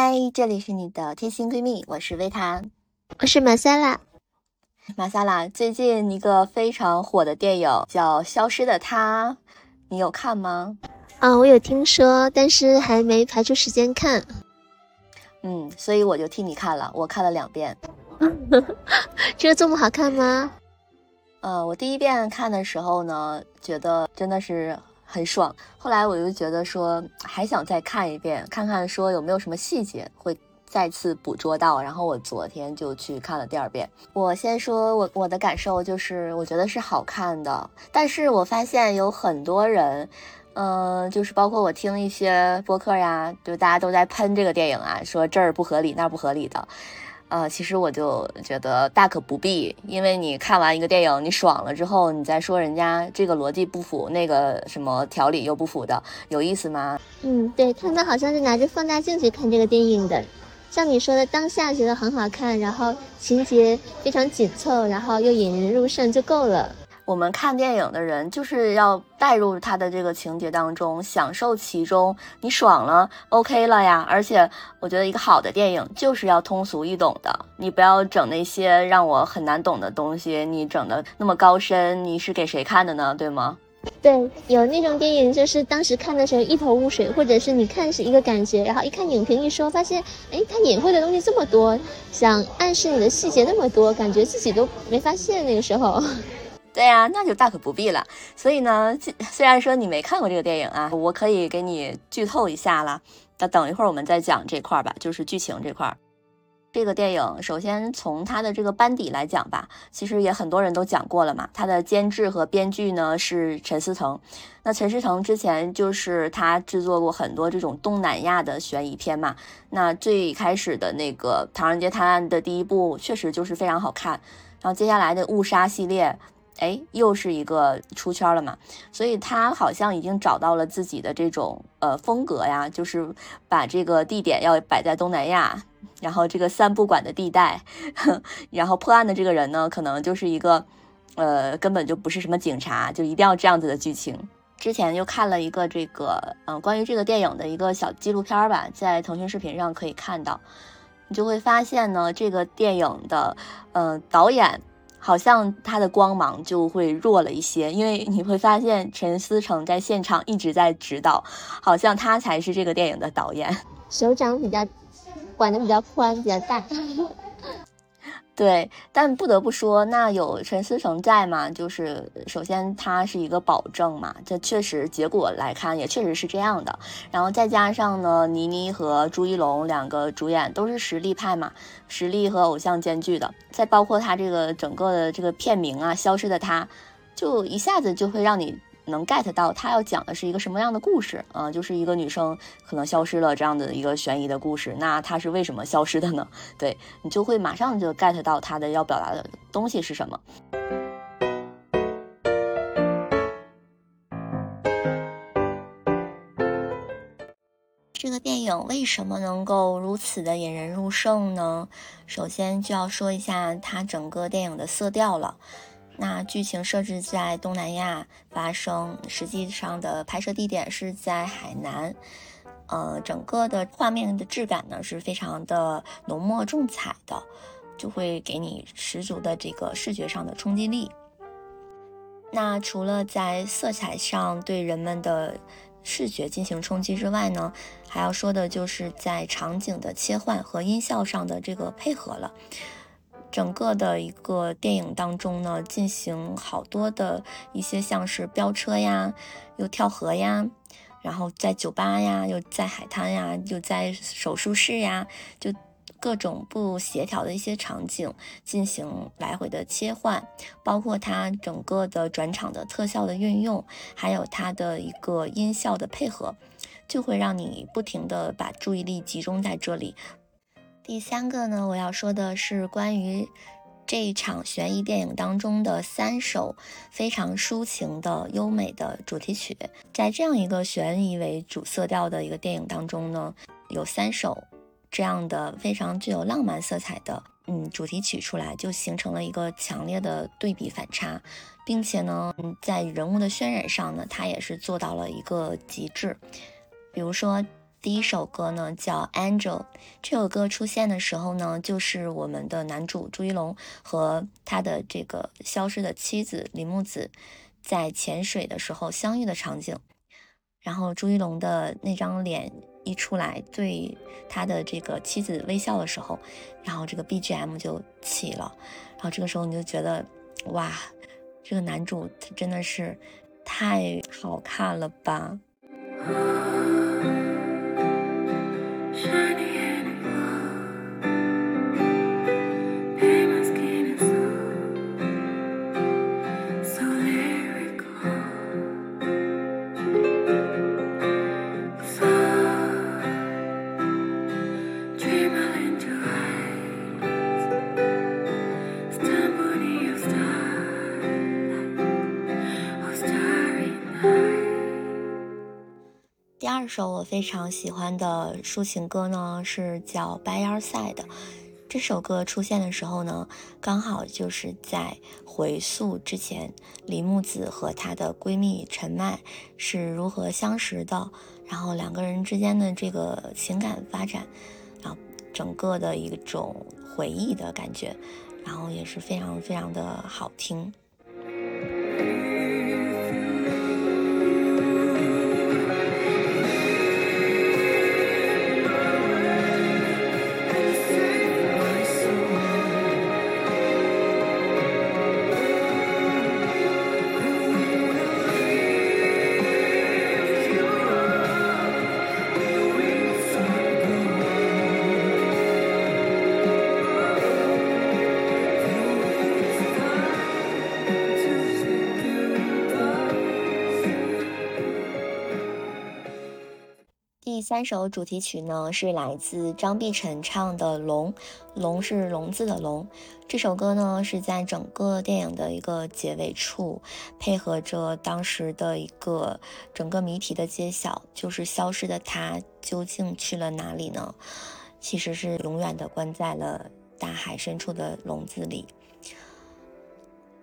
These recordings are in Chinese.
嗨，这里是你的贴心闺蜜，我是维塔，我是马萨拉。马萨拉，最近一个非常火的电影叫《消失的她》，你有看吗？啊，我有听说，但是还没排出时间看。嗯，所以我就替你看了，我看了两遍。这个这么好看吗？呃，我第一遍看的时候呢，觉得真的是很爽。后来我就觉得说，还想再看一遍，看看说有没有什么细节会再次捕捉到。然后我昨天就去看了第二遍。我先说我我的感受就是，我觉得是好看的，但是我发现有很多人，嗯，就是包括我听一些播客呀，就大家都在喷这个电影啊，说这儿不合理，那儿不合理的。呃，其实我就觉得大可不必，因为你看完一个电影，你爽了之后，你再说人家这个逻辑不符，那个什么条理又不符的，有意思吗？嗯，对他们好像是拿着放大镜去看这个电影的，像你说的，当下觉得很好看，然后情节非常紧凑，然后又引人入胜就够了。我们看电影的人就是要带入他的这个情节当中，享受其中。你爽了，OK 了呀。而且我觉得一个好的电影就是要通俗易懂的，你不要整那些让我很难懂的东西。你整的那么高深，你是给谁看的呢？对吗？对，有那种电影就是当时看的时候一头雾水，或者是你看是一个感觉，然后一看影评一说，发现哎，他隐晦的东西这么多，想暗示你的细节那么多，感觉自己都没发现那个时候。对呀，那就大可不必了。所以呢，虽然说你没看过这个电影啊，我可以给你剧透一下了。那等一会儿我们再讲这块儿吧，就是剧情这块儿。这个电影首先从它的这个班底来讲吧，其实也很多人都讲过了嘛。它的监制和编剧呢是陈思诚。那陈思诚之前就是他制作过很多这种东南亚的悬疑片嘛。那最开始的那个《唐人街探案》的第一部确实就是非常好看。然后接下来的《误杀》系列。哎，又是一个出圈了嘛，所以他好像已经找到了自己的这种呃风格呀，就是把这个地点要摆在东南亚，然后这个三不管的地带，然后破案的这个人呢，可能就是一个呃根本就不是什么警察，就一定要这样子的剧情。之前又看了一个这个嗯关于这个电影的一个小纪录片吧，在腾讯视频上可以看到，你就会发现呢，这个电影的嗯导演。好像他的光芒就会弱了一些，因为你会发现陈思诚在现场一直在指导，好像他才是这个电影的导演，手掌比较管的比较宽，比较大。对，但不得不说，那有陈思诚在嘛？就是首先他是一个保证嘛，这确实结果来看也确实是这样的。然后再加上呢，倪妮和朱一龙两个主演都是实力派嘛，实力和偶像兼具的。再包括他这个整个的这个片名啊，《消失的他》，就一下子就会让你。能 get 到他要讲的是一个什么样的故事啊？就是一个女生可能消失了这样的一个悬疑的故事。那她是为什么消失的呢？对你就会马上就 get 到他的要表达的东西是什么。这个电影为什么能够如此的引人入胜呢？首先就要说一下它整个电影的色调了。那剧情设置在东南亚发生，实际上的拍摄地点是在海南，呃，整个的画面的质感呢是非常的浓墨重彩的，就会给你十足的这个视觉上的冲击力。那除了在色彩上对人们的视觉进行冲击之外呢，还要说的就是在场景的切换和音效上的这个配合了。整个的一个电影当中呢，进行好多的一些像是飙车呀，又跳河呀，然后在酒吧呀，又在海滩呀，又在手术室呀，就各种不协调的一些场景进行来回的切换，包括它整个的转场的特效的运用，还有它的一个音效的配合，就会让你不停的把注意力集中在这里。第三个呢，我要说的是关于这一场悬疑电影当中的三首非常抒情的优美的主题曲。在这样一个悬疑为主色调的一个电影当中呢，有三首这样的非常具有浪漫色彩的嗯主题曲出来，就形成了一个强烈的对比反差，并且呢，在人物的渲染上呢，它也是做到了一个极致。比如说。第一首歌呢叫《Angel》，这首歌出现的时候呢，就是我们的男主朱一龙和他的这个消失的妻子李木子在潜水的时候相遇的场景。然后朱一龙的那张脸一出来，对他的这个妻子微笑的时候，然后这个 BGM 就起了，然后这个时候你就觉得，哇，这个男主他真的是太好看了吧。二首我非常喜欢的抒情歌呢，是叫《By Your Side》。这首歌出现的时候呢，刚好就是在回溯之前，李木子和她的闺蜜陈麦是如何相识的，然后两个人之间的这个情感发展，然后整个的一种回忆的感觉，然后也是非常非常的好听。三首主题曲呢，是来自张碧晨唱的《龙》，龙是龙字的龙。这首歌呢，是在整个电影的一个结尾处，配合着当时的一个整个谜题的揭晓，就是消失的他究竟去了哪里呢？其实是永远的关在了大海深处的笼子里。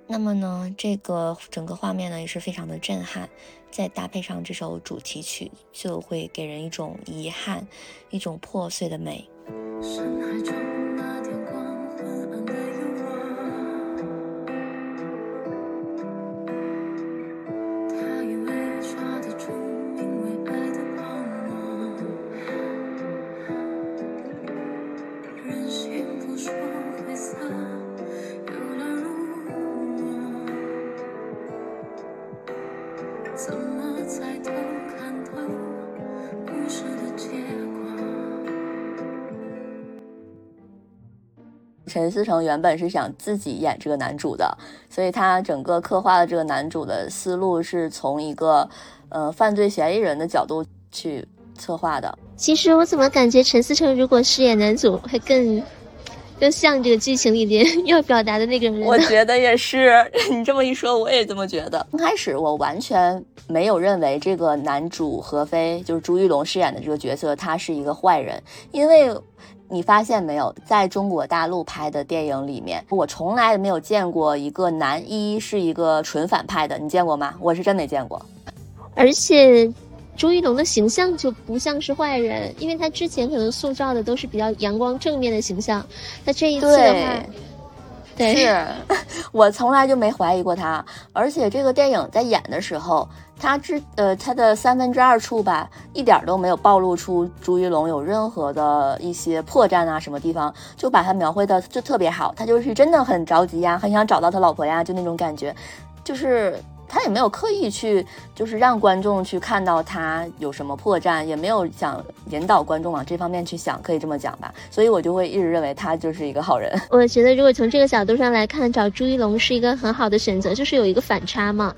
那么呢，这个整个画面呢也是非常的震撼，再搭配上这首主题曲，就会给人一种遗憾，一种破碎的美。深海中陈思诚原本是想自己演这个男主的，所以他整个刻画的这个男主的思路是从一个呃犯罪嫌疑人的角度去策划的。其实我怎么感觉陈思诚如果饰演男主会更更像这个剧情里边 要表达的那个人？我觉得也是，你这么一说，我也这么觉得。刚开始我完全没有认为这个男主何非就是朱一龙饰演的这个角色，他是一个坏人，因为。你发现没有，在中国大陆拍的电影里面，我从来没有见过一个男一是一个纯反派的，你见过吗？我是真没见过。而且，朱一龙的形象就不像是坏人，因为他之前可能塑造的都是比较阳光正面的形象，那这一次的话。是 我从来就没怀疑过他，而且这个电影在演的时候，他之呃他的三分之二处吧，一点都没有暴露出朱一龙有任何的一些破绽啊，什么地方就把他描绘的就特别好，他就是真的很着急呀，很想找到他老婆呀，就那种感觉，就是。他也没有刻意去，就是让观众去看到他有什么破绽，也没有想引导观众往这方面去想，可以这么讲吧。所以我就会一直认为他就是一个好人。我觉得如果从这个角度上来看，找朱一龙是一个很好的选择，就是有一个反差嘛。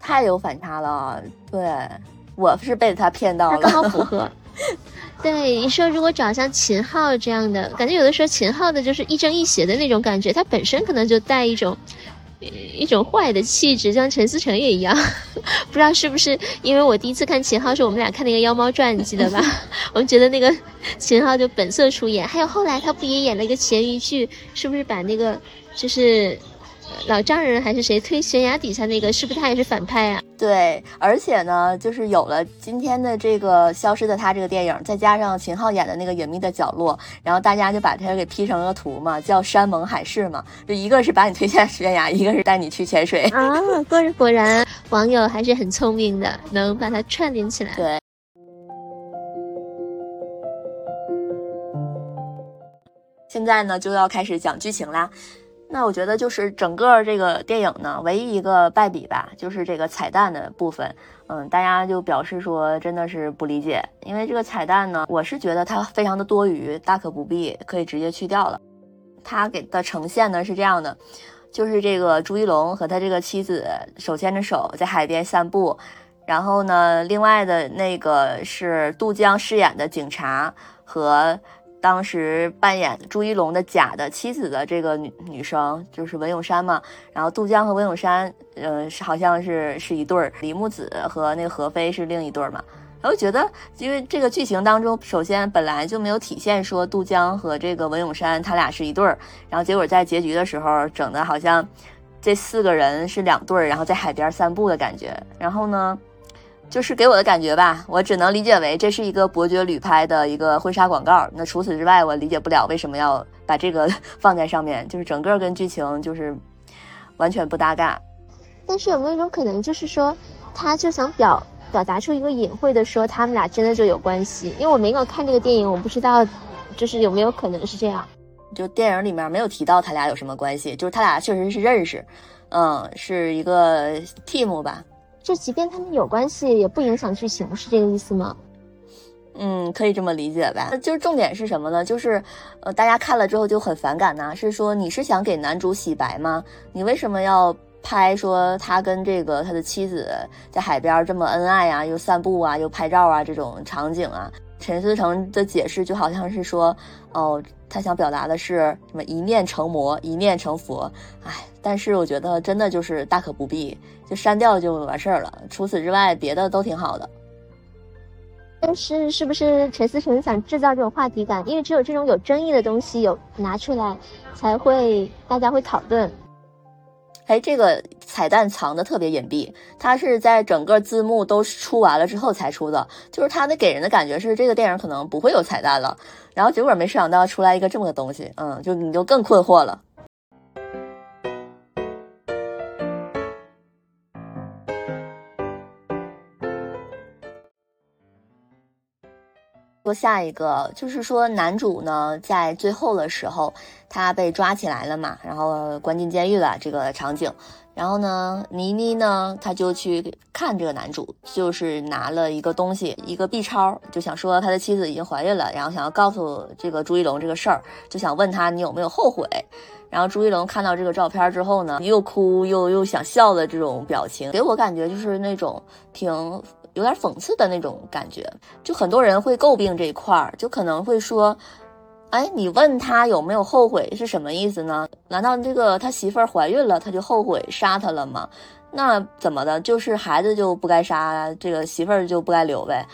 太有反差了，对我是被他骗到了，刚好符合。对你说，如果找像秦昊这样的，感觉有的时候秦昊的就是亦正亦邪的那种感觉，他本身可能就带一种。一种坏的气质，像陈思诚也一样，不知道是不是因为我第一次看秦昊是我们俩看那个《妖猫传》，你记得吧？我们觉得那个秦昊就本色出演，还有后来他不也演了一个《咸鱼剧》，是不是把那个就是老丈人还是谁推悬崖底下那个，是不是他也是反派啊？对，而且呢，就是有了今天的这个《消失的他》这个电影，再加上秦昊演的那个《隐秘的角落》，然后大家就把他给 P 成了图嘛，叫山盟海誓嘛，就一个是把你推下悬崖，一个是带你去潜水啊。果然果然，网友还是很聪明的，能把它串联起来。对。现在呢，就要开始讲剧情啦。那我觉得就是整个这个电影呢，唯一一个败笔吧，就是这个彩蛋的部分。嗯，大家就表示说真的是不理解，因为这个彩蛋呢，我是觉得它非常的多余，大可不必，可以直接去掉了。他给的呈现呢是这样的，就是这个朱一龙和他这个妻子手牵着手在海边散步，然后呢，另外的那个是杜江饰演的警察和。当时扮演朱一龙的假的妻子的这个女女生就是文咏珊嘛，然后杜江和文咏珊，嗯，好像是是一对儿，李木子和那个何非是另一对儿嘛。然后觉得，因为这个剧情当中，首先本来就没有体现说杜江和这个文咏珊他俩是一对儿，然后结果在结局的时候整的好像这四个人是两对儿，然后在海边散步的感觉。然后呢？就是给我的感觉吧，我只能理解为这是一个伯爵旅拍的一个婚纱广告。那除此之外，我理解不了为什么要把这个放在上面，就是整个跟剧情就是完全不搭嘎。但是有没有一种可能，就是说他就想表表达出一个隐晦的说他们俩真的就有关系？因为我没有看这个电影，我不知道就是有没有可能是这样。就电影里面没有提到他俩有什么关系，就是他俩确实是认识，嗯，是一个 team 吧。就即便他们有关系，也不影响剧情，是这个意思吗？嗯，可以这么理解吧。就是重点是什么呢？就是，呃，大家看了之后就很反感呐。是说你是想给男主洗白吗？你为什么要拍说他跟这个他的妻子在海边这么恩爱啊，又散步啊，又拍照啊这种场景啊？陈思诚的解释就好像是说，哦，他想表达的是什么一念成魔，一念成佛。哎，但是我觉得真的就是大可不必。就删掉就完事儿了。除此之外，别的都挺好的。但是，是不是陈思诚想制造这种话题感？因为只有这种有争议的东西有拿出来，才会大家会讨论。哎，这个彩蛋藏的特别隐蔽，它是在整个字幕都出完了之后才出的。就是它的给人的感觉是这个电影可能不会有彩蛋了，然后结果没想到出来一个这么个东西，嗯，就你就更困惑了。说下一个，就是说男主呢，在最后的时候，他被抓起来了嘛，然后关进监狱了这个场景，然后呢，倪妮呢，他就去看这个男主，就是拿了一个东西，一个 B 超，就想说他的妻子已经怀孕了，然后想要告诉这个朱一龙这个事儿，就想问他你有没有后悔。然后朱一龙看到这个照片之后呢，又哭又又想笑的这种表情，给我感觉就是那种挺。有点讽刺的那种感觉，就很多人会诟病这一块儿，就可能会说，哎，你问他有没有后悔是什么意思呢？难道这个他媳妇儿怀孕了，他就后悔杀他了吗？那怎么的？就是孩子就不该杀，这个媳妇儿就不该留呗？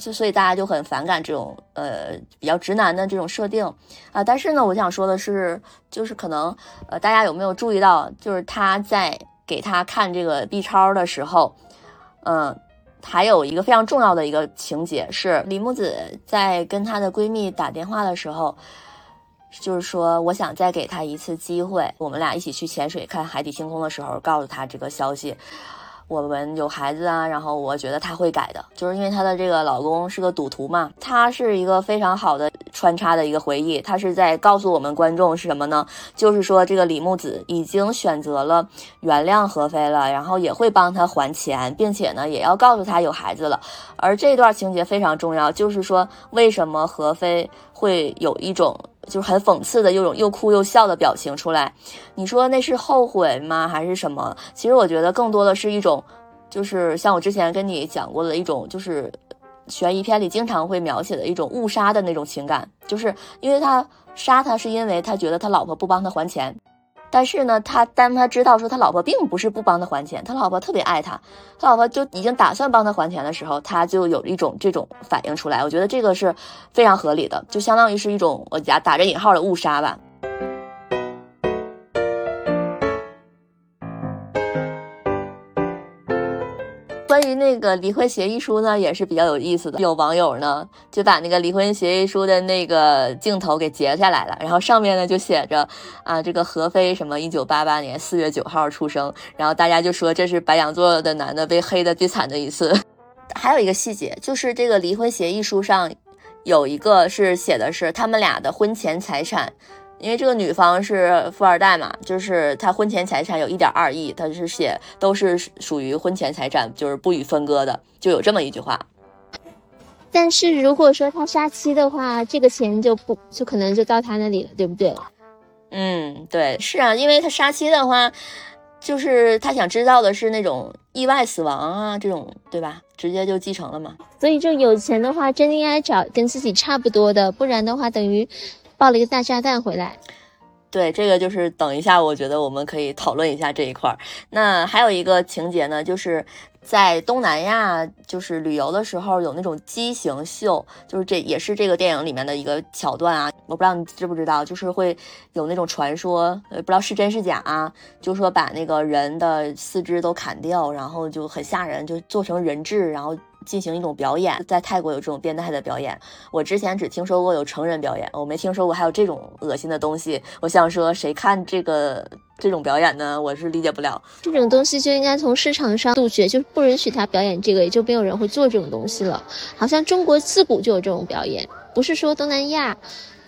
就所以大家就很反感这种呃比较直男的这种设定啊。但是呢，我想说的是，就是可能呃大家有没有注意到，就是他在给他看这个 B 超的时候，嗯。还有一个非常重要的一个情节是，李木子在跟她的闺蜜打电话的时候，就是说我想再给她一次机会，我们俩一起去潜水看海底星空的时候，告诉她这个消息。我们有孩子啊，然后我觉得他会改的，就是因为她的这个老公是个赌徒嘛，她是一个非常好的穿插的一个回忆，她是在告诉我们观众是什么呢？就是说这个李木子已经选择了原谅何飞了，然后也会帮他还钱，并且呢也要告诉他有孩子了。而这段情节非常重要，就是说为什么何飞会有一种。就是很讽刺的，又又哭又笑的表情出来，你说那是后悔吗，还是什么？其实我觉得更多的是一种，就是像我之前跟你讲过的一种，就是悬疑片里经常会描写的一种误杀的那种情感，就是因为他杀他是因为他觉得他老婆不帮他还钱。但是呢，他当他知道说他老婆并不是不帮他还钱，他老婆特别爱他，他老婆就已经打算帮他还钱的时候，他就有一种这种反应出来。我觉得这个是非常合理的，就相当于是一种我打打着引号的误杀吧。关于那个离婚协议书呢，也是比较有意思的。有网友呢就把那个离婚协议书的那个镜头给截下来了，然后上面呢就写着啊，这个何飞什么一九八八年四月九号出生，然后大家就说这是白羊座的男的被黑的最惨的一次。还有一个细节就是这个离婚协议书上有一个是写的是他们俩的婚前财产。因为这个女方是富二代嘛，就是她婚前财产有一点二亿，她是写都是属于婚前财产，就是不予分割的，就有这么一句话。但是如果说他杀妻的话，这个钱就不就可能就到他那里了，对不对？嗯，对，是啊，因为他杀妻的话，就是他想知道的是那种意外死亡啊，这种对吧？直接就继承了嘛。所以就有钱的话，真应该找跟自己差不多的，不然的话等于。爆了一个大炸弹回来，对，这个就是等一下，我觉得我们可以讨论一下这一块儿。那还有一个情节呢，就是在东南亚就是旅游的时候有那种畸形秀，就是这也是这个电影里面的一个桥段啊。我不知道你知不知道，就是会有那种传说，呃，不知道是真是假啊，就说把那个人的四肢都砍掉，然后就很吓人，就做成人质，然后。进行一种表演，在泰国有这种变态的表演。我之前只听说过有成人表演，我没听说过还有这种恶心的东西。我想说，谁看这个这种表演呢？我是理解不了。这种东西就应该从市场上杜绝，就不允许他表演这个，也就没有人会做这种东西了。好像中国自古就有这种表演，不是说东南亚，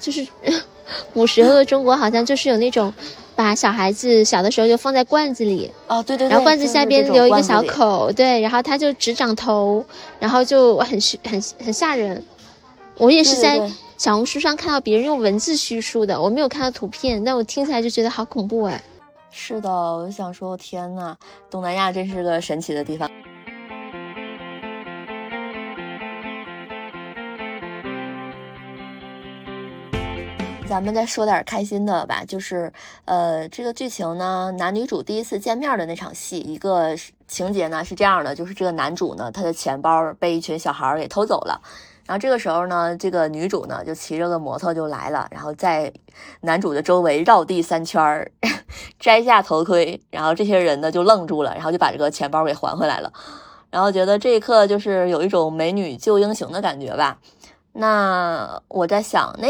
就是 古时候的中国好像就是有那种。把小孩子小的时候就放在罐子里哦，对对对，然后罐子下边留一个小口，对，然后它就只长头，然后就很很很吓人。我也是在小红书上看到别人用文字叙述的，我没有看到图片，但我听起来就觉得好恐怖哎。是的，我想说，天呐，东南亚真是个神奇的地方。咱们再说点开心的吧，就是，呃，这个剧情呢，男女主第一次见面的那场戏，一个情节呢是这样的，就是这个男主呢，他的钱包被一群小孩给偷走了，然后这个时候呢，这个女主呢就骑着个摩托就来了，然后在男主的周围绕地三圈儿，摘下头盔，然后这些人呢就愣住了，然后就把这个钱包给还回来了，然后觉得这一刻就是有一种美女救英雄的感觉吧。那我在想，那。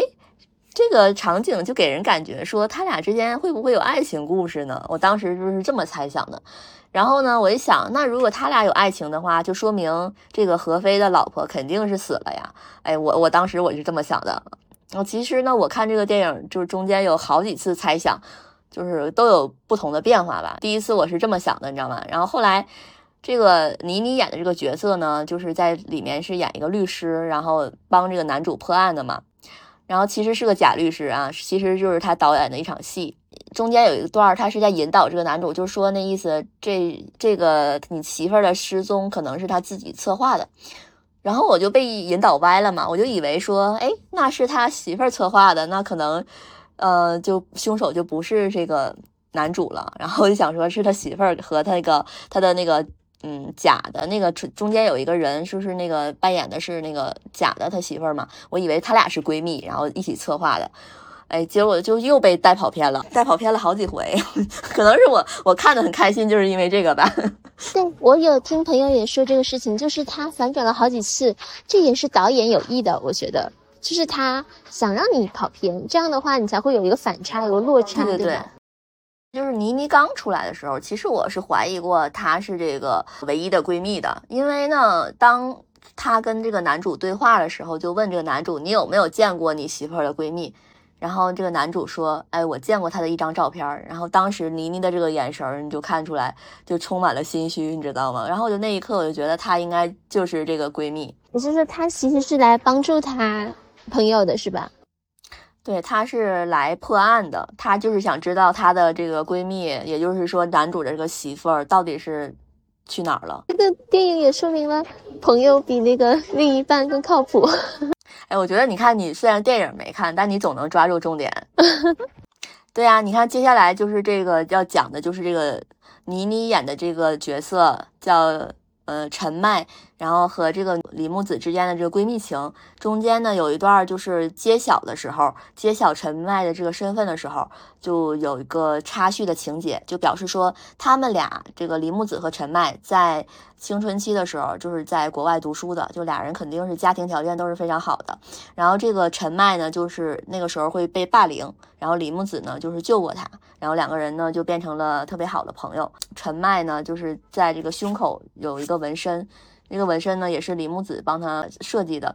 这个场景就给人感觉说他俩之间会不会有爱情故事呢？我当时就是这么猜想的。然后呢，我一想，那如果他俩有爱情的话，就说明这个何飞的老婆肯定是死了呀。哎，我我当时我是这么想的。我其实呢，我看这个电影就是中间有好几次猜想，就是都有不同的变化吧。第一次我是这么想的，你知道吗？然后后来这个倪妮演的这个角色呢，就是在里面是演一个律师，然后帮这个男主破案的嘛。然后其实是个假律师啊，其实就是他导演的一场戏。中间有一段，他是在引导这个男主，就是说那意思，这这个你媳妇儿的失踪可能是他自己策划的。然后我就被引导歪了嘛，我就以为说，哎，那是他媳妇儿策划的，那可能，呃，就凶手就不是这个男主了。然后我就想说，是他媳妇儿和他那个他的那个。嗯，假的那个中中间有一个人，说是那个扮演的是那个假的他媳妇儿嘛，我以为他俩是闺蜜，然后一起策划的，哎，结果就又被带跑偏了，带跑偏了好几回，可能是我我看的很开心，就是因为这个吧。对我有听朋友也说这个事情，就是他反转了好几次，这也是导演有意的，我觉得，就是他想让你跑偏，这样的话你才会有一个反差，有个落差，对对。就是倪妮刚出来的时候，其实我是怀疑过她是这个唯一的闺蜜的，因为呢，当她跟这个男主对话的时候，就问这个男主：“你有没有见过你媳妇儿的闺蜜？”然后这个男主说：“哎，我见过她的一张照片。”然后当时倪妮的这个眼神，你就看出来就充满了心虚，你知道吗？然后就那一刻，我就觉得她应该就是这个闺蜜。也就是说，她其实是来帮助她朋友的，是吧？对，她是来破案的，她就是想知道她的这个闺蜜，也就是说男主的这个媳妇儿到底是去哪儿了。这个电影也说明了，朋友比那个 另一半更靠谱。哎，我觉得你看，你虽然电影没看，但你总能抓住重点。对呀，你看接下来就是这个要讲的，就是这个倪妮演的这个角色叫呃陈麦，然后和这个李木子之间的这个闺蜜情，中间呢有一段就是揭晓的时候，揭晓陈麦的这个身份的时候，就有一个插叙的情节，就表示说他们俩这个李木子和陈麦在青春期的时候就是在国外读书的，就俩人肯定是家庭条件都是非常好的。然后这个陈麦呢，就是那个时候会被霸凌，然后李木子呢就是救过他，然后两个人呢就变成了特别好的朋友。陈麦呢就是在这个胸口有一个纹身，那个纹身呢也是李木子帮他设计的。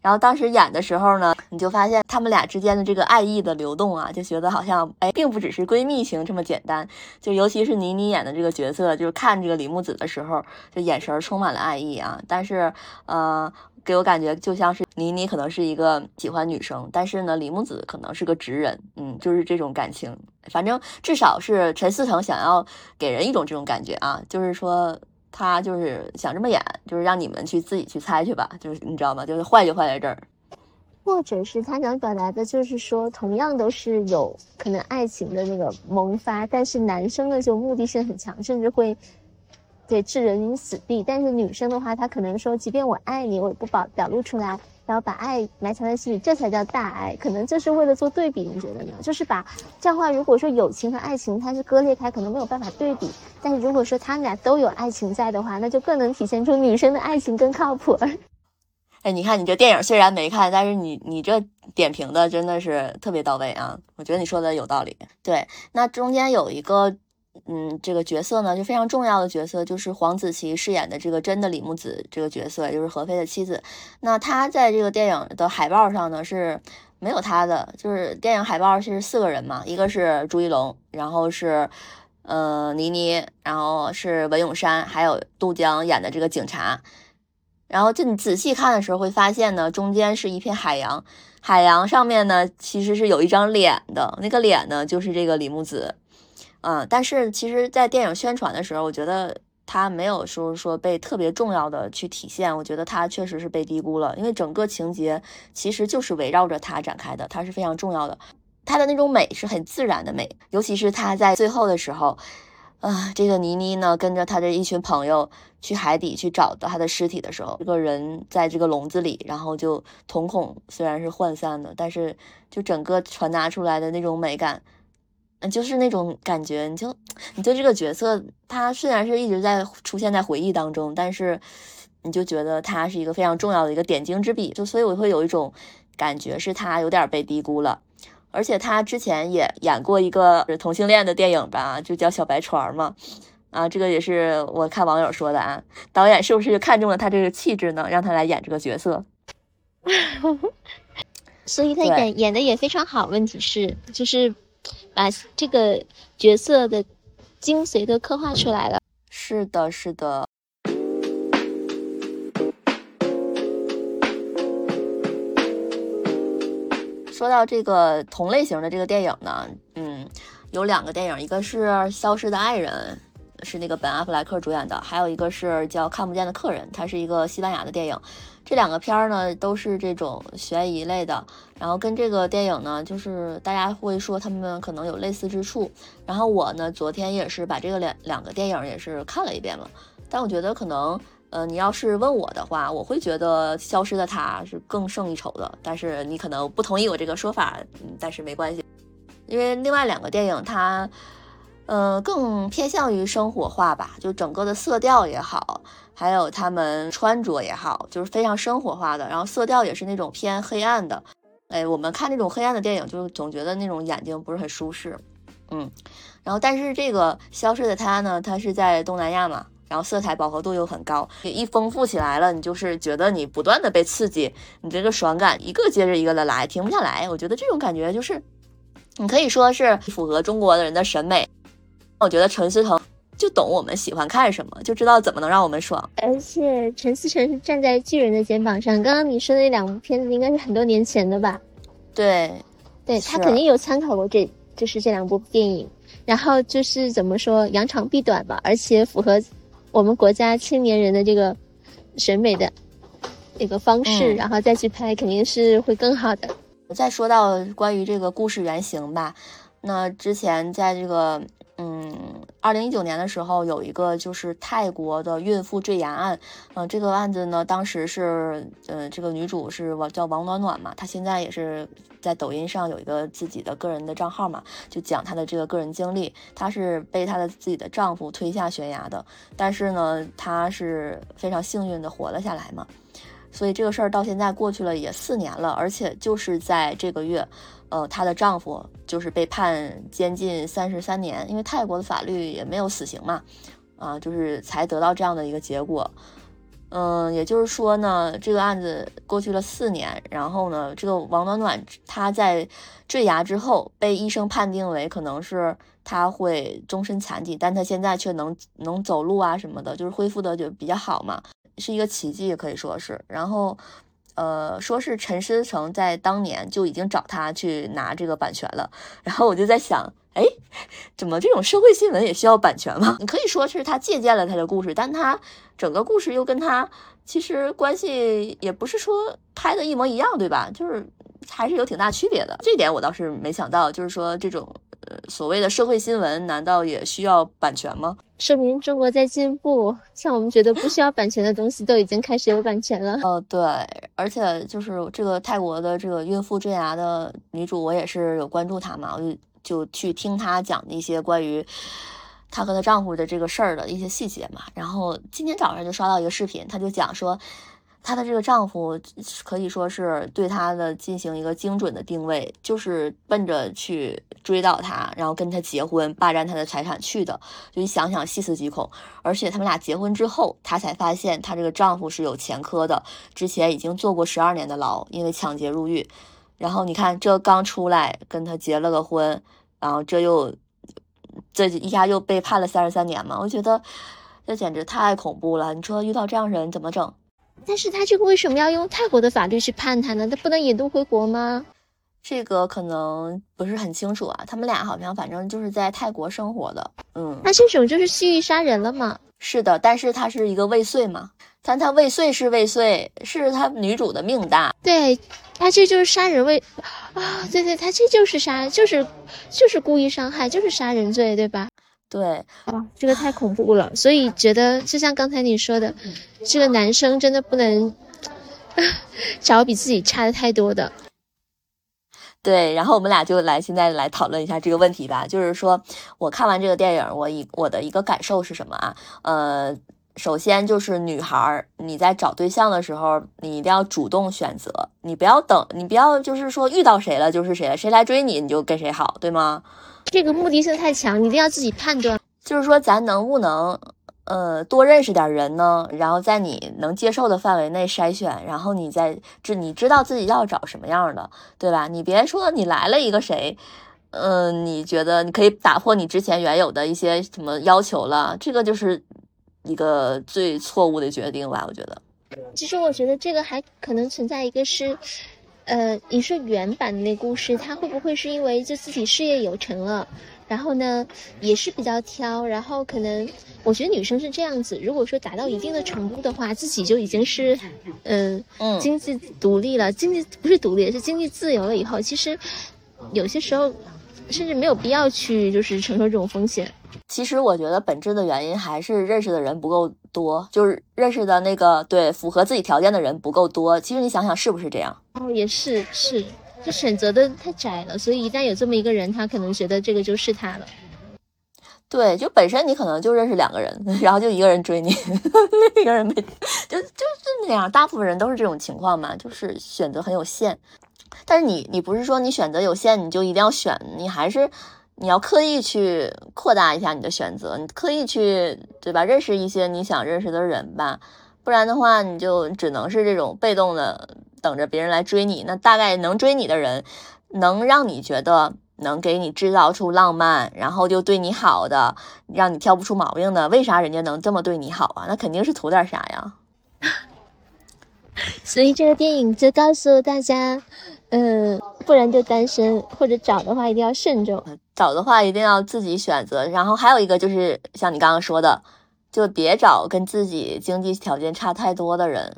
然后当时演的时候呢，你就发现他们俩之间的这个爱意的流动啊，就觉得好像哎，并不只是闺蜜情这么简单。就尤其是倪妮演的这个角色，就是看这个李木子的时候，就眼神充满了爱意啊。但是呃，给我感觉就像是倪妮可能是一个喜欢女生，但是呢，李木子可能是个直人，嗯，就是这种感情。反正至少是陈思诚想要给人一种这种感觉啊，就是说。他就是想这么演，就是让你们去自己去猜去吧，就是你知道吗？就是坏就坏在这儿，或者是他想表达的就是说，同样都是有可能爱情的那个萌发，但是男生呢就目的性很强，甚至会对置人于死地，但是女生的话，她可能说，即便我爱你，我也不表表露出来。然后把爱埋藏在心里，这才叫大爱。可能就是为了做对比，你觉得呢？就是把这样话，如果说友情和爱情它是割裂开，可能没有办法对比。但是如果说他们俩都有爱情在的话，那就更能体现出女生的爱情更靠谱。哎，你看你这电影虽然没看，但是你你这点评的真的是特别到位啊！我觉得你说的有道理。对，那中间有一个。嗯，这个角色呢，就非常重要的角色，就是黄子琪饰演的这个真的李木子这个角色，就是何非的妻子。那她在这个电影的海报上呢是没有她的，就是电影海报是四个人嘛，一个是朱一龙，然后是呃倪妮，然后是文咏珊，还有杜江演的这个警察。然后就你仔细看的时候会发现呢，中间是一片海洋，海洋上面呢其实是有一张脸的，那个脸呢就是这个李木子。嗯，但是其实，在电影宣传的时候，我觉得他没有说说被特别重要的去体现。我觉得他确实是被低估了，因为整个情节其实就是围绕着他展开的，他是非常重要的。他的那种美是很自然的美，尤其是他在最后的时候，啊，这个倪妮呢跟着他的一群朋友去海底去找到他的尸体的时候，这个人在这个笼子里，然后就瞳孔虽然是涣散的，但是就整个传达出来的那种美感。就是那种感觉，你就你对这个角色，他虽然是一直在出现在回忆当中，但是你就觉得他是一个非常重要的一个点睛之笔，就所以我会有一种感觉是他有点被低估了。而且他之前也演过一个同性恋的电影吧，就叫《小白船》嘛，啊，这个也是我看网友说的啊，导演是不是看中了他这个气质呢，让他来演这个角色？所以他演演的也非常好，问题是就是。把这个角色的精髓都刻画出来了。是的，是的。说到这个同类型的这个电影呢，嗯，有两个电影，一个是《消失的爱人》，是那个本阿弗莱克主演的，还有一个是叫《看不见的客人》，它是一个西班牙的电影。这两个片儿呢，都是这种悬疑类的，然后跟这个电影呢，就是大家会说他们可能有类似之处。然后我呢，昨天也是把这个两两个电影也是看了一遍了，但我觉得可能，呃，你要是问我的话，我会觉得《消失的她》是更胜一筹的。但是你可能不同意我这个说法，嗯，但是没关系，因为另外两个电影它，呃，更偏向于生活化吧，就整个的色调也好。还有他们穿着也好，就是非常生活化的，然后色调也是那种偏黑暗的。哎，我们看那种黑暗的电影，就总觉得那种眼睛不是很舒适。嗯，然后但是这个消失的他呢，他是在东南亚嘛，然后色彩饱和度又很高，一丰富起来了，你就是觉得你不断的被刺激，你这个爽感一个接着一个的来，停不下来。我觉得这种感觉就是，你可以说是符合中国的人的审美。我觉得陈思诚。就懂我们喜欢看什么，就知道怎么能让我们爽。而且陈思诚是站在巨人的肩膀上。刚刚你说的那两部片子应该是很多年前的吧？对，对他肯定有参考过这，就是这两部电影。然后就是怎么说，扬长避短吧，而且符合我们国家青年人的这个审美的那个方式，然后再去拍，肯定是会更好的。再说到关于这个故事原型吧，那之前在这个。嗯，二零一九年的时候，有一个就是泰国的孕妇坠崖案，嗯，这个案子呢，当时是，呃，这个女主是王叫王暖暖嘛，她现在也是在抖音上有一个自己的个人的账号嘛，就讲她的这个个人经历，她是被她的自己的丈夫推下悬崖的，但是呢，她是非常幸运的活了下来嘛，所以这个事儿到现在过去了也四年了，而且就是在这个月。呃，她的丈夫就是被判监禁三十三年，因为泰国的法律也没有死刑嘛，啊，就是才得到这样的一个结果。嗯，也就是说呢，这个案子过去了四年，然后呢，这个王暖暖她在坠崖之后被医生判定为可能是她会终身残疾，但她现在却能能走路啊什么的，就是恢复的就比较好嘛，是一个奇迹可以说是。然后。呃，说是陈思诚在当年就已经找他去拿这个版权了，然后我就在想，哎，怎么这种社会新闻也需要版权吗？你可以说是他借鉴了他的故事，但他整个故事又跟他其实关系也不是说拍的一模一样，对吧？就是还是有挺大区别的，这点我倒是没想到，就是说这种。呃，所谓的社会新闻难道也需要版权吗？说明中国在进步，像我们觉得不需要版权的东西，都已经开始有版权了。哦，对，而且就是这个泰国的这个孕妇坠崖的女主，我也是有关注她嘛，我就就去听她讲一些关于她和她丈夫的这个事儿的一些细节嘛。然后今天早上就刷到一个视频，她就讲说。她的这个丈夫可以说是对她的进行一个精准的定位，就是奔着去追到她，然后跟她结婚，霸占她的财产去的。就你想想，细思极恐。而且他们俩结婚之后，她才发现她这个丈夫是有前科的，之前已经坐过十二年的牢，因为抢劫入狱。然后你看，这刚出来跟他结了个婚，然后这又这一下又被判了三十三年嘛？我觉得这简直太恐怖了。你说遇到这样人怎么整？但是他这个为什么要用泰国的法律去判他呢？他不能引渡回国吗？这个可能不是很清楚啊。他们俩好像反正就是在泰国生活的。嗯，那这种就是蓄意杀人了吗？是的，但是他是一个未遂嘛。但他未遂是未遂，是他女主的命大。对，他这就是杀人未啊，对对，他这就是杀，就是就是故意伤害，就是杀人罪，对吧？对，哇，这个太恐怖了，所以觉得就像刚才你说的，这个男生真的不能 找比自己差的太多的。对，然后我们俩就来现在来讨论一下这个问题吧。就是说我看完这个电影，我一我的一个感受是什么啊？呃，首先就是女孩儿你在找对象的时候，你一定要主动选择，你不要等，你不要就是说遇到谁了就是谁了，谁来追你你就跟谁好，对吗？这个目的性太强，你一定要自己判断。就是说，咱能不能，呃，多认识点人呢？然后在你能接受的范围内筛选，然后你再知你知道自己要找什么样的，对吧？你别说你来了一个谁，嗯，你觉得你可以打破你之前原有的一些什么要求了，这个就是一个最错误的决定吧？我觉得。其实我觉得这个还可能存在一个是。呃，你说原版的那故事，他会不会是因为就自己事业有成了，然后呢，也是比较挑，然后可能我觉得女生是这样子，如果说达到一定的程度的话，自己就已经是，嗯嗯，经济独立了，经济不是独立，是经济自由了以后，其实有些时候甚至没有必要去就是承受这种风险。其实我觉得本质的原因还是认识的人不够多，就是认识的那个对符合自己条件的人不够多。其实你想想是不是这样？哦，也是是，就选择的太窄了，所以一旦有这么一个人，他可能觉得这个就是他了。对，就本身你可能就认识两个人，然后就一个人追你，另一个人没，就就是那样。大部分人都是这种情况嘛，就是选择很有限。但是你你不是说你选择有限你就一定要选，你还是。你要刻意去扩大一下你的选择，你刻意去对吧？认识一些你想认识的人吧，不然的话，你就只能是这种被动的等着别人来追你。那大概能追你的人，能让你觉得能给你制造出浪漫，然后就对你好的，让你挑不出毛病的，为啥人家能这么对你好啊？那肯定是图点啥呀。所以这个电影就告诉大家。嗯，不然就单身，或者找的话一定要慎重。找的话一定要自己选择。然后还有一个就是像你刚刚说的，就别找跟自己经济条件差太多的人。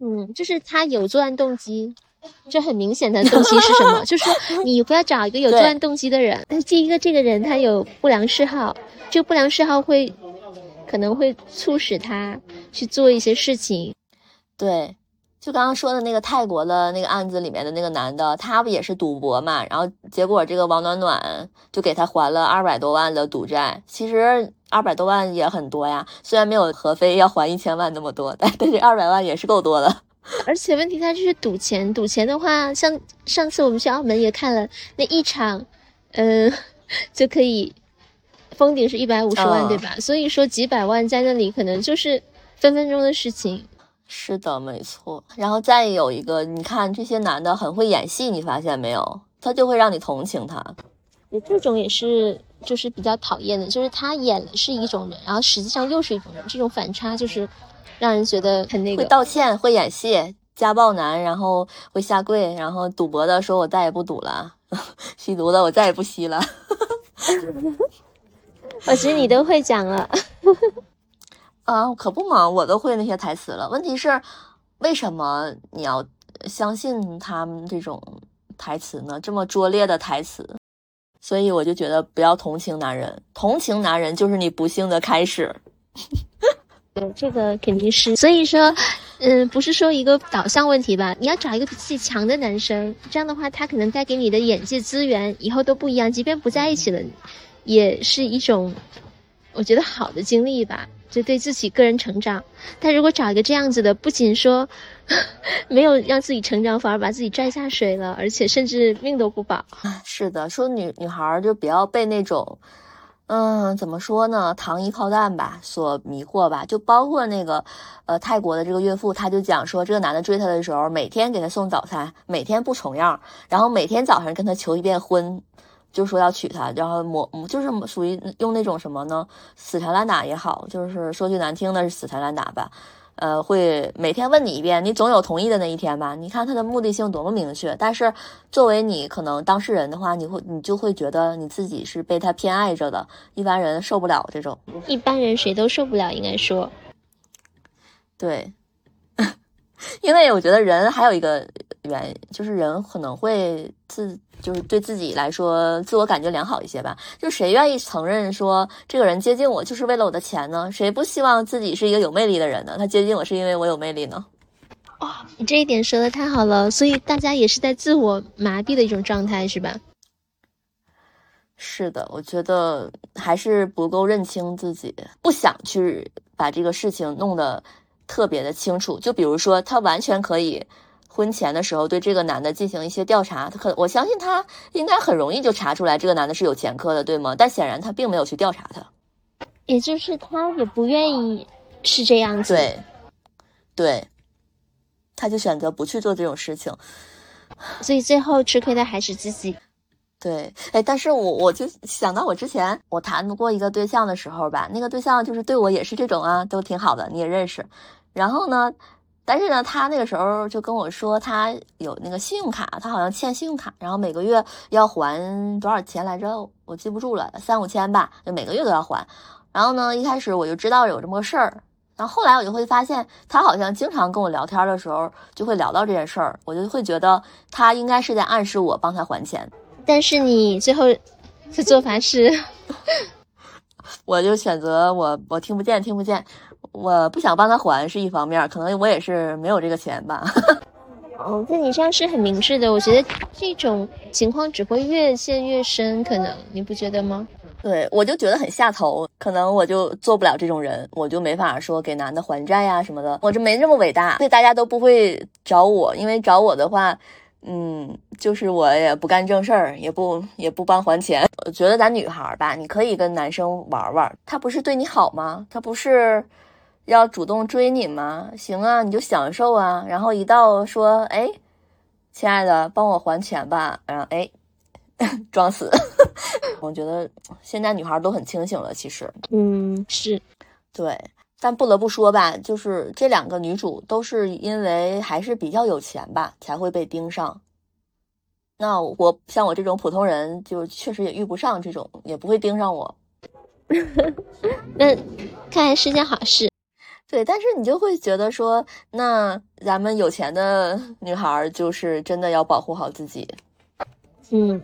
嗯，就是他有作案动机。这很明显的动机是什么？就是说你不要找一个有作案动机的人。那第一个，这个人他有不良嗜好，这个不良嗜好会可能会促使他去做一些事情。对。就刚刚说的那个泰国的那个案子里面的那个男的，他不也是赌博嘛？然后结果这个王暖暖就给他还了二百多万的赌债。其实二百多万也很多呀，虽然没有何飞要还一千万那么多，但但是二百万也是够多的。而且问题他就是赌钱，赌钱的话，像上次我们去澳门也看了那一场，嗯，就可以封顶是一百五十万，对吧？所以说几百万在那里可能就是分分钟的事情。是的，没错。然后再有一个，你看这些男的很会演戏，你发现没有？他就会让你同情他。这种也是，就是比较讨厌的，就是他演的是一种人，然后实际上又是一种人，这种反差就是让人觉得很那个。会道歉，会演戏，家暴男，然后会下跪，然后赌博的说：“我再也不赌了。”吸毒的我再也不吸了。我觉得你都会讲了。啊，可不嘛，我都会那些台词了。问题是，为什么你要相信他们这种台词呢？这么拙劣的台词，所以我就觉得不要同情男人，同情男人就是你不幸的开始。对，这个肯定是。所以说，嗯，不是说一个导向问题吧？你要找一个比自己强的男生，这样的话，他可能带给你的眼界资源以后都不一样。即便不在一起了，也是一种我觉得好的经历吧。就对自己个人成长，但如果找一个这样子的，不仅说 没有让自己成长，反而把自己拽下水了，而且甚至命都不保。是的，说女女孩就不要被那种，嗯，怎么说呢，糖衣炮弹吧所迷惑吧。就包括那个，呃，泰国的这个岳父，他就讲说，这个男的追她的时候，每天给她送早餐，每天不重样，然后每天早上跟她求一遍婚。就说要娶她，然后抹就是属于用那种什么呢？死缠烂打也好，就是说句难听的是死缠烂打吧。呃，会每天问你一遍，你总有同意的那一天吧？你看他的目的性多么明确。但是作为你可能当事人的话，你会你就会觉得你自己是被他偏爱着的。一般人受不了这种，一般人谁都受不了，应该说。对，因为我觉得人还有一个原因，就是人可能会自。就是对自己来说，自我感觉良好一些吧。就谁愿意承认说这个人接近我就是为了我的钱呢？谁不希望自己是一个有魅力的人呢？他接近我是因为我有魅力呢？哇，你这一点说的太好了。所以大家也是在自我麻痹的一种状态，是吧？是的，我觉得还是不够认清自己，不想去把这个事情弄得特别的清楚。就比如说，他完全可以。婚前的时候对这个男的进行一些调查，他可我相信他应该很容易就查出来这个男的是有前科的，对吗？但显然他并没有去调查他，也就是他也不愿意是这样子，对，对，他就选择不去做这种事情，所以最后吃亏的还是自己。对，哎，但是我我就想到我之前我谈过一个对象的时候吧，那个对象就是对我也是这种啊，都挺好的，你也认识，然后呢？但是呢，他那个时候就跟我说，他有那个信用卡，他好像欠信用卡，然后每个月要还多少钱来着？我记不住了，三五千吧，就每个月都要还。然后呢，一开始我就知道有这么个事儿，然后后来我就会发现，他好像经常跟我聊天的时候就会聊到这件事儿，我就会觉得他应该是在暗示我帮他还钱。但是你最后的做法是，我就选择我我听不见，听不见。我不想帮他还是一方面，可能我也是没有这个钱吧。哦，那你这样是很明智的。我觉得这种情况只会越陷越深，可能你不觉得吗？对，我就觉得很下头，可能我就做不了这种人，我就没法说给男的还债呀什么的，我这没那么伟大，所以大家都不会找我，因为找我的话，嗯，就是我也不干正事儿，也不也不帮还钱。我觉得咱女孩吧，你可以跟男生玩玩，他不是对你好吗？他不是。要主动追你吗？行啊，你就享受啊。然后一到说，哎，亲爱的，帮我还钱吧。然后哎，装死。我觉得现在女孩都很清醒了，其实。嗯，是，对。但不得不说吧就是这两个女主都是因为还是比较有钱吧才会被盯上。那我像我这种普通人就确实也遇不上这种也不会盯上我。那看来是件好事。对但是你就会觉得说那咱们有钱的女孩儿就是真的要保护好自己嗯。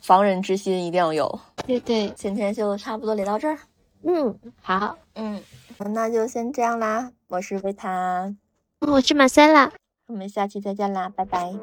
防人之心一定要有对对。今天就差不多聊到这儿。嗯，好，嗯，那就先这样啦。我是维塔，我是马塞拉，我们下期再见啦，拜拜。